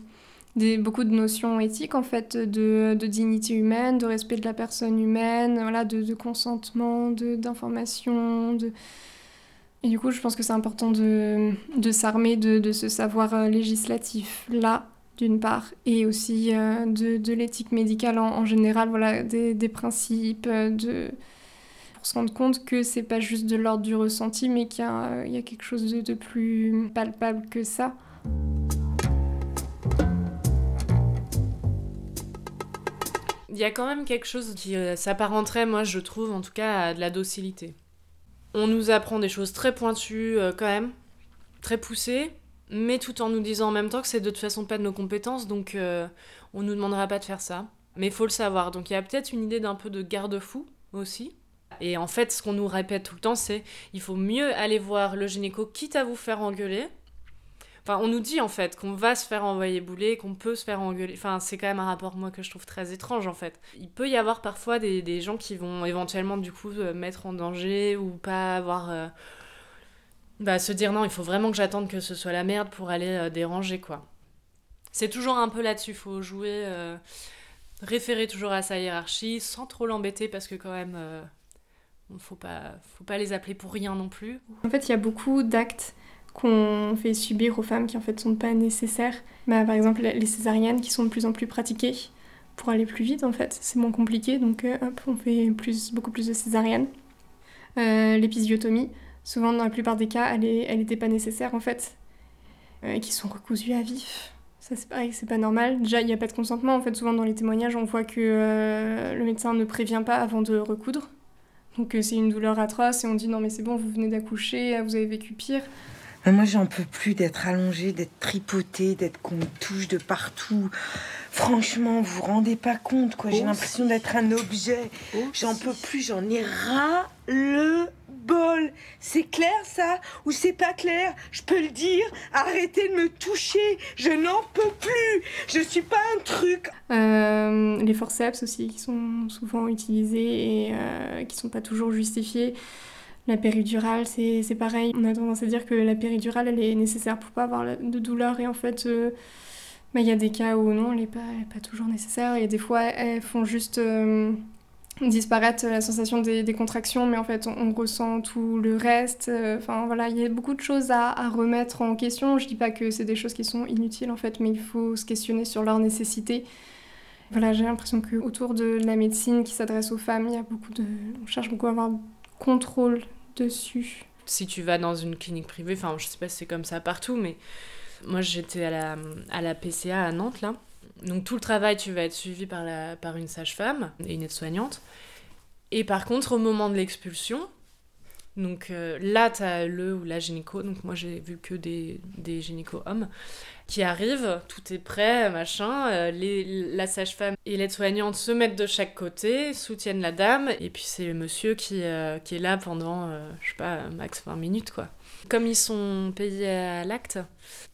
Speaker 12: des, beaucoup de notions éthiques, en fait, de, de dignité humaine, de respect de la personne humaine, voilà, de, de consentement, d'information, de... Et du coup, je pense que c'est important de, s'armer de, ce savoir euh, législatif là, d'une part, et aussi euh, de, l'éthique médicale en, général, voilà, des, des principes, euh, de... pour se rendre compte que c'est pas juste de l'ordre du ressenti, mais qu'il y euh, y a quelque chose de, de plus palpable que ça.
Speaker 11: Y a quand même quelque chose qui euh, s'apparenterait, moi je trouve en tout cas, à de la docilité. On nous apprend des choses très pointues euh, quand même, très poussées, mais tout en nous disant en même temps que c'est de toute façon pas de nos compétences, donc euh, on nous demandera pas de faire ça. Mais faut le savoir, donc il y a peut-être une idée d'un peu de garde-fou aussi. Et en fait, ce qu'on nous répète tout le temps, c'est il faut mieux aller voir le gynéco, quitte à vous faire engueuler, Enfin, on nous dit en fait qu'on va se faire envoyer bouler, qu'on peut se faire engueuler. Enfin, c'est quand même un rapport, moi, que je trouve très étrange en fait. Il peut y avoir parfois des, des gens qui vont éventuellement, du coup, euh, mettre en danger ou pas avoir. euh, Bah, se dire non, il faut vraiment que j'attende que ce soit la merde pour aller euh, déranger, quoi. C'est toujours un peu là-dessus, faut jouer. référer toujours à sa hiérarchie sans trop l'embêter parce que, quand même. faut pas, faut pas les appeler pour rien non plus.
Speaker 12: En fait, il y a beaucoup d'actes qu'on fait subir aux femmes qui en fait sont pas nécessaires. Bah, par exemple, les césariennes qui sont de plus en plus pratiquées pour aller plus vite en fait. C'est moins compliqué donc euh, on fait plus, beaucoup plus de césariennes. Euh, L'épisiotomie, souvent dans la plupart des cas, elle est- elle n'était pas nécessaire en fait. Euh, et qui sont recousues à vif. Ça c'est pareil, c'est pas normal. Déjà, il n'y a pas de consentement. En fait, souvent dans les témoignages, on voit que le médecin ne prévient pas avant de recoudre. Donc c'est une douleur atroce et on dit non mais c'est bon, vous venez d'accoucher, vous avez vécu pire.
Speaker 25: Non, moi, j'en peux plus d'être allongée, d'être tripotée, d'être qu'on me touche de partout. Franchement, vous vous rendez pas compte, quoi. J'ai l'impression d'être un objet. J'en peux plus, j'en ai ras le bol. C'est clair, ça? Ou c'est pas clair? Je peux le dire Arrêtez de me toucher Je n'en peux plus Je suis pas un truc
Speaker 12: Euh, les forceps aussi qui sont souvent utilisés et euh, qui sont pas toujours justifiés. La péridurale, c'est pareil. On a tendance à dire que la péridurale, elle est nécessaire pour pas avoir de douleur et en fait, euh, bah, il y a des cas où non, elle n'est pas, pas toujours nécessaire. A des fois, elles font juste euh, disparaître la sensation des, des contractions, mais en fait, on, on ressent tout le reste. Euh, Enfin voilà, il y a beaucoup de choses à, à remettre en question. Je dis pas que c'est des choses qui sont inutiles en fait, mais il faut se questionner sur leur nécessité. Voilà, j'ai l'impression que autour de la médecine qui s'adresse aux femmes, il y a beaucoup de, on cherche beaucoup à avoir contrôle dessus.
Speaker 11: si tu vas dans une clinique privée, enfin je sais pas si c'est comme ça partout, mais moi j'étais à la, à la PCA à Nantes là. Donc tout le travail, tu vas être suivi par, la, par une sage-femme et une aide-soignante. Et par contre, au moment de l'expulsion, donc euh, là, tu as le ou la gynéco, donc moi j'ai vu que des, des gynécos hommes, qui arrivent, tout est prêt, machin, euh, les, la sage-femme et l'aide-soignante se mettent de chaque côté, soutiennent la dame, et puis c'est le monsieur qui, euh, qui est là pendant, euh, je sais pas, max 20 minutes quoi. Comme ils sont payés à l'acte,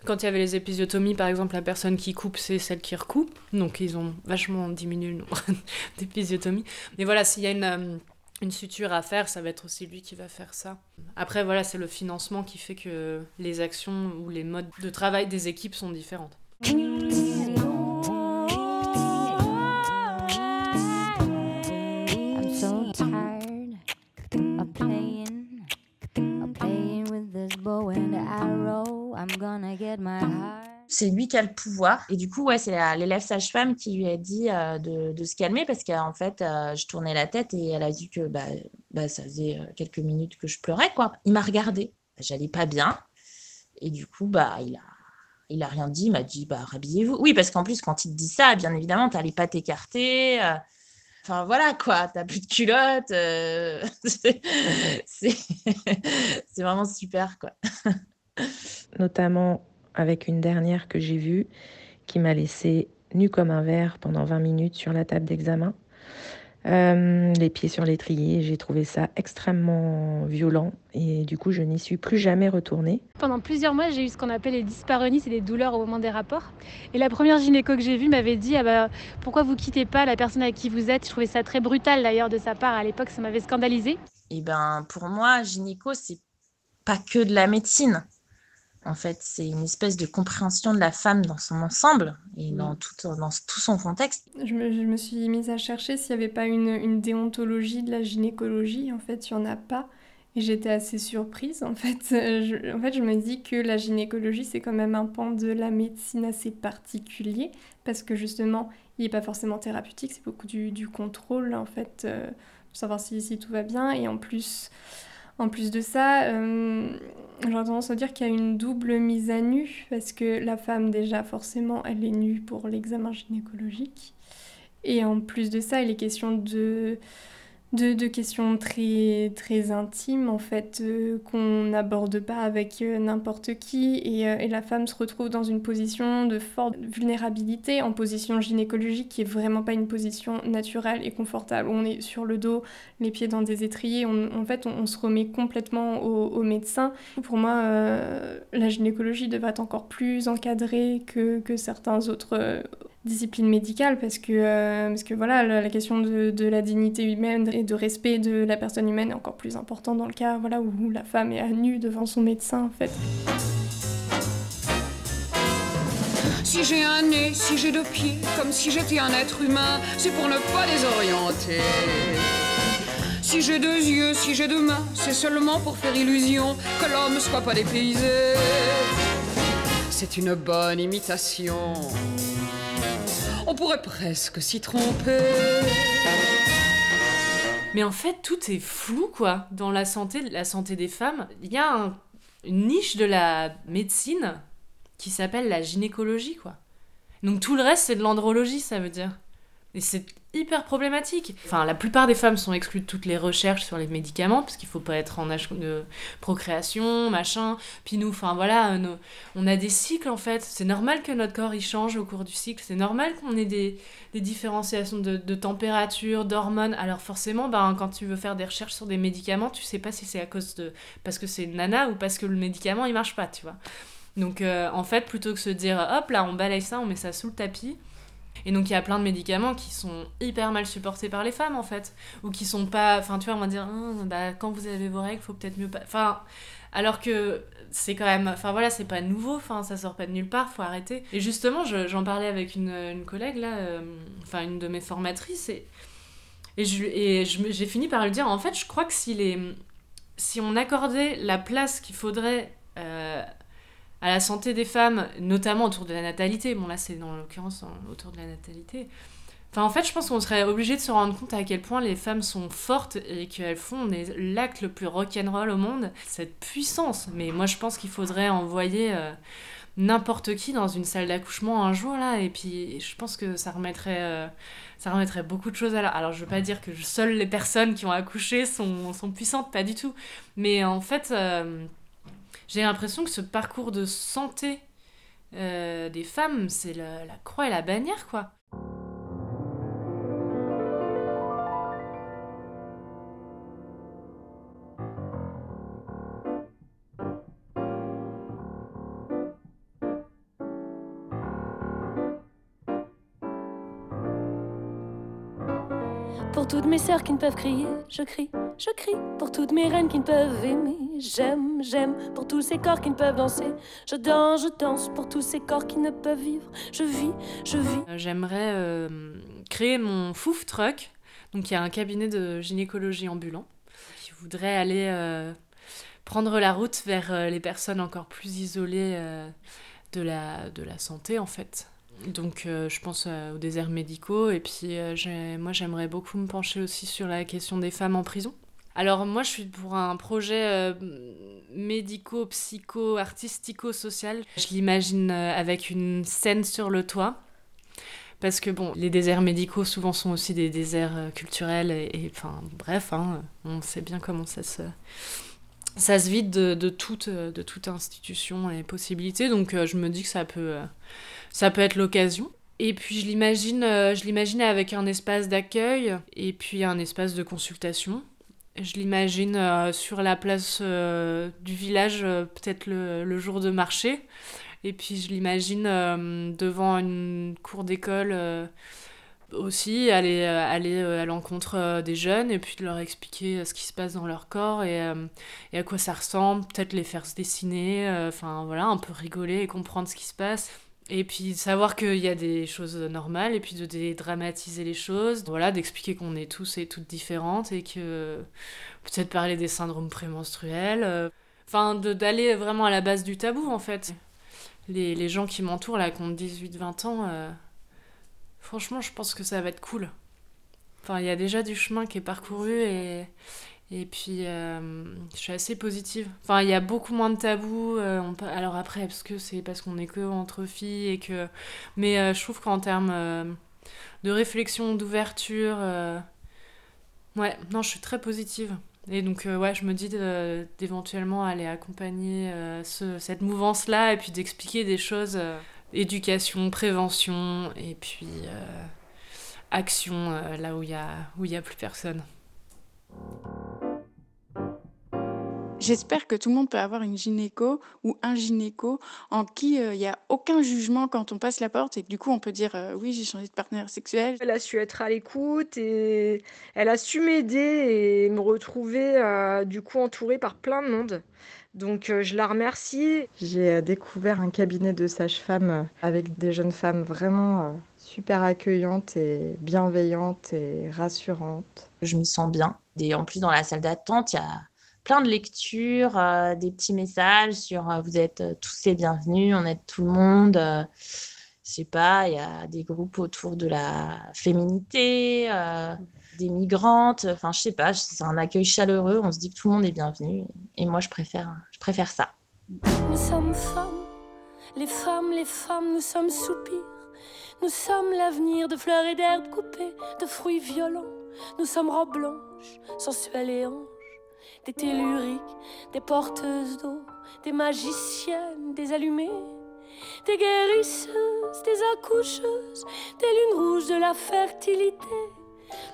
Speaker 11: quand il y avait les épisiotomies, par exemple, la personne qui coupe, c'est celle qui recoupe, donc ils ont vachement diminué le nombre (laughs) d'épisiotomies. Mais voilà, s'il y a une... euh, une suture à faire, ça va être aussi lui qui va faire ça. Après, voilà, c'est le financement qui fait que les actions ou les modes de travail des équipes sont différentes.
Speaker 26: I'm gonna get my heart.
Speaker 21: C'est lui qui a le pouvoir. Et du coup, ouais, c'est l'élève sage-femme qui lui a dit euh, de, de se calmer parce qu'en fait, euh, je tournais la tête et elle a dit que bah, bah, ça faisait euh, quelques minutes que je pleurais, quoi. Il m'a regardé. J'allais pas bien. Et du coup, bah, il a, il a rien dit. Il m'a dit, bah, rhabillez-vous. Oui, parce qu'en plus, quand il te dit ça, bien évidemment, pattes écartées. euh, Enfin, voilà, quoi. T'as plus de culotte. euh, (laughs) (laughs) (laughs) c'est vraiment super, quoi.
Speaker 16: notamment avec une dernière que j'ai vue qui m'a laissé nue comme un verre pendant 20 minutes sur la table d'examen. Euh, les pieds sur l'étrier, j'ai trouvé ça extrêmement violent et du coup je n'y suis plus jamais retournée.
Speaker 6: Pendant plusieurs mois, j'ai eu ce qu'on appelle les dyspareunies, c'est des douleurs au moment des rapports. Et la première gynéco que j'ai vue m'avait dit ah bah, Pourquoi vous quittez pas la personne avec qui vous êtes? Je trouvais ça très brutal d'ailleurs de sa part. À l'époque, ça m'avait scandalisée.
Speaker 21: Et ben pour moi, gynéco, c'est pas que de la médecine. En fait, c'est une espèce de compréhension de la femme dans son ensemble et dans tout, dans tout son contexte.
Speaker 12: Je me, je me suis mise à chercher s'il n'y avait pas une, une déontologie de la gynécologie. En fait, il n'y en a pas. Et j'étais assez surprise. En fait, (laughs) je, en fait, je me dis que la gynécologie, c'est quand même un pan de la médecine assez particulier. Parce que justement, il n'est pas forcément thérapeutique, c'est beaucoup du, du contrôle, en fait, euh, pour savoir si, si tout va bien. Et en plus, en plus de ça, euh, j'aurais tendance à dire qu'il y a une double mise à nu, parce que la femme, déjà, forcément, elle est nue pour l'examen gynécologique. Et en plus de ça, il est question de, de, de questions très, très intimes, en fait, euh, qu'on n'aborde pas avec euh, n'importe qui. Et, euh, et la femme se retrouve dans une position de forte vulnérabilité, en position gynécologique, qui est vraiment pas une position naturelle et confortable. On est sur le dos, les pieds dans des étriers. On- en fait, on, se remet complètement au, au médecin. Pour moi, la gynécologie devrait être encore plus encadrée que, que certains autres disciplines médicales parce que, euh, voilà, la, question de, la dignité humaine et de respect de la personne humaine est encore plus importante dans le cas où la femme est à nu devant son médecin en fait.
Speaker 24: Si j'ai un nez, si j'ai deux pieds, comme si j'étais un être humain, c'est pour ne pas désorienter. Si j'ai deux yeux, si j'ai deux mains, c'est seulement pour faire illusion que l'homme soit pas dépaysé. C'est une bonne imitation. On pourrait presque s'y tromper.
Speaker 11: Mais en fait, tout est flou, quoi. Dans la santé, la santé des femmes, il y a un- une niche de la médecine qui s'appelle la gynécologie, quoi. Donc tout le reste, c'est de l'andrologie, ça veut dire. Et c'est hyper problématique. Enfin, la plupart des femmes sont exclues de toutes les recherches sur les médicaments, parce qu'il faut pas être en âge de procréation, machin. Puis nous, enfin voilà, euh, on a des cycles en fait. C'est normal que notre corps il change au cours du cycle. C'est normal qu'on ait des, des différenciations de, de température, d'hormones. Alors forcément, ben, quand tu veux faire des recherches sur des médicaments, tu sais pas si c'est à cause de parce que c'est une nana ou parce que le médicament il marche pas, tu vois. Donc euh, en fait, plutôt que se dire hop là, on balaye ça, on met ça sous le tapis. Et donc il y a plein de médicaments qui sont hyper mal supportés par les femmes en fait, ou qui sont pas, enfin tu vois, on va dire, Hum, bah, quand vous avez vos règles, faut peut-être mieux pas, enfin, alors que c'est quand même, enfin voilà, c'est pas nouveau, enfin ça sort pas de nulle part, faut arrêter. Et justement, je- j'en parlais avec une, une collègue là, euh, enfin une de mes formatrices, et, et j'ai fini par lui dire, en fait, je crois que si les, si on accordait la place qu'il faudrait euh, à la santé des femmes, notamment autour de la natalité. Bon, là, c'est dans l'occurrence en- autour de la natalité. Enfin, en fait, je pense qu'on serait obligé de se rendre compte à quel point les femmes sont fortes et qu'elles font l'acte le plus rock'n'roll au monde. Cette puissance. Mais moi, je pense qu'il faudrait envoyer euh, n'importe qui dans une salle d'accouchement un jour, là. Et puis, je pense que ça remettrait, euh, ça remettrait beaucoup de choses à l'heure. Alors, je veux pas dire que seules les personnes qui ont accouché sont, sont puissantes, pas du tout. Mais en fait... euh, j'ai l'impression que ce parcours de santé euh, des femmes, c'est la, la croix et la bannière, quoi.
Speaker 9: Pour toutes mes sœurs qui ne peuvent crier, je crie, je crie. Pour toutes mes reines qui ne peuvent aimer, j'aime, j'aime. Pour tous ces corps qui ne peuvent danser, je danse, je danse. Pour tous ces corps qui ne peuvent vivre, je vis, je vis.
Speaker 11: Euh, J'aimerais euh, créer mon Fouf Truck. Donc, il y a un cabinet de gynécologie ambulant qui voudrait aller euh, prendre la route vers les personnes encore plus isolées de, la, de la santé, en fait. Donc, je pense aux déserts médicaux. Et puis, moi, j'aimerais beaucoup me pencher aussi sur la question des femmes en prison. Alors, moi, je suis pour un projet euh, médico, psycho, artistico-social. Je l'imagine euh, avec une scène sur le toit. Parce que, bon, les déserts médicaux, souvent, sont aussi des déserts euh, culturels. Et, enfin, bref, hein, on sait bien comment ça se ça se vide de, de toute, de toute institution et possibilité. Donc je me dis que ça peut, ça peut être l'occasion. Et puis je l'imagine, je l'imagine avec un espace d'accueil et puis un espace de consultation. Je l'imagine euh, sur la place euh, du village, euh, peut-être le, jour de marché. Et puis je l'imagine devant une cour d'école aussi, aller, aller à l'encontre des jeunes et puis de leur expliquer ce qui se passe dans leur corps et, et à quoi ça ressemble, peut-être les faire se dessiner, enfin voilà, un peu rigoler et comprendre ce qui se passe. Et puis savoir qu'il y a des choses normales et puis de dédramatiser les choses, voilà, d'expliquer qu'on est tous et toutes différentes et que peut-être parler des syndromes prémenstruels, euh, enfin d'aller vraiment à la base du tabou en fait. Les, les gens qui m'entourent là, qui ont 18-20 ans, euh, franchement je pense que ça va être cool. Enfin, il y a déjà du chemin qui est parcouru et, et puis euh, je suis assez positive. Enfin, il y a beaucoup moins de tabous. euh, alors après, parce que c'est parce qu'on est que entre filles et que. Mais euh, je trouve qu'en termes de réflexion, d'ouverture, ouais, non, je suis très positive. Et donc, ouais, je me dis d'éventuellement aller accompagner ce- cette mouvance-là et puis d'expliquer des choses, éducation, prévention et puis action là où il y a, a plus personne.
Speaker 27: J'espère que tout le monde peut avoir une gynéco ou un gynéco en qui euh, il n'y a aucun jugement quand on passe la porte et que du coup on peut dire euh, oui j'ai changé de partenaire sexuel.
Speaker 28: Elle a su être à l'écoute et elle a su m'aider et me retrouver euh, du coup entourée par plein de monde. Donc euh, je la remercie.
Speaker 16: J'ai euh, découvert un cabinet de sages-femmes euh, avec des jeunes femmes vraiment euh, super accueillantes et bienveillantes et rassurantes.
Speaker 21: Je m'y sens bien. Et en plus, dans la salle d'attente, il y a plein de lectures, euh, des petits messages sur euh, vous êtes euh, tous les bienvenus, on aide tout le monde. euh, je sais pas, il y a des groupes autour de la féminité, des migrantes. Enfin, je sais pas, c'est un accueil chaleureux. On se dit que tout le monde est bienvenu. Et moi, je préfère, je préfère ça.
Speaker 9: Nous sommes femmes, les femmes, les femmes, nous sommes soupirs. Nous sommes l'avenir de fleurs et d'herbes coupées, de fruits violents. Nous sommes robes blanches, sensuelles et anges, des telluriques, des porteuses d'eau, des magiciennes, des allumées, des guérisseuses, des accoucheuses, des lunes rouges de la fertilité.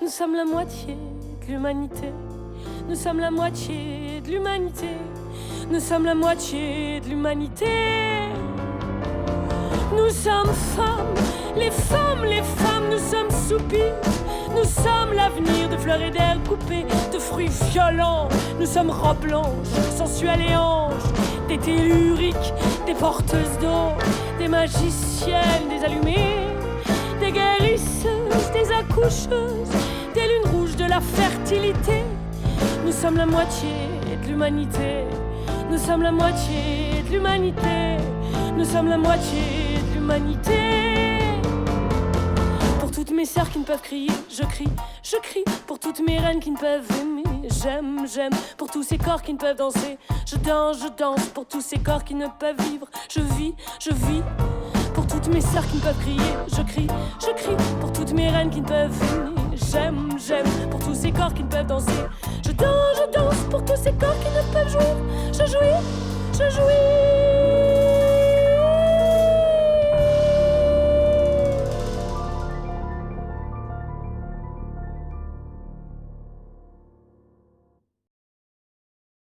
Speaker 9: Nous sommes la moitié de l'humanité. Nous sommes la moitié de l'humanité. Nous sommes la moitié de l'humanité. Nous sommes femmes, les femmes, les femmes, nous sommes soupirs. Nous sommes l'avenir de fleurs et d'herbes coupées, de fruits violents. Nous sommes robes blanches, sensuelles et anges, des telluriques, des porteuses d'eau, des magiciennes, des allumées, des guérisseuses, des accoucheuses, des lunes rouges de la fertilité. Nous sommes la moitié de l'humanité. Nous sommes la moitié de l'humanité. Nous sommes la moitié de l'humanité. Je crie, je crie. Pour toutes mes reines qui ne peuvent aimer, j'aime, j'aime. Pour tous ces corps qui ne peuvent danser, je danse, je danse. Pour tous ces corps qui ne peuvent vivre, je vis, je vis. Pour toutes mes sœurs qui ne peuvent crier, je crie, je crie. Pour toutes mes reines qui ne peuvent aimer, j'aime, j'aime. Pour tous ces corps qui ne peuvent danser, je danse, je danse. Pour tous ces corps qui ne peuvent jouir, je jouis, je jouis.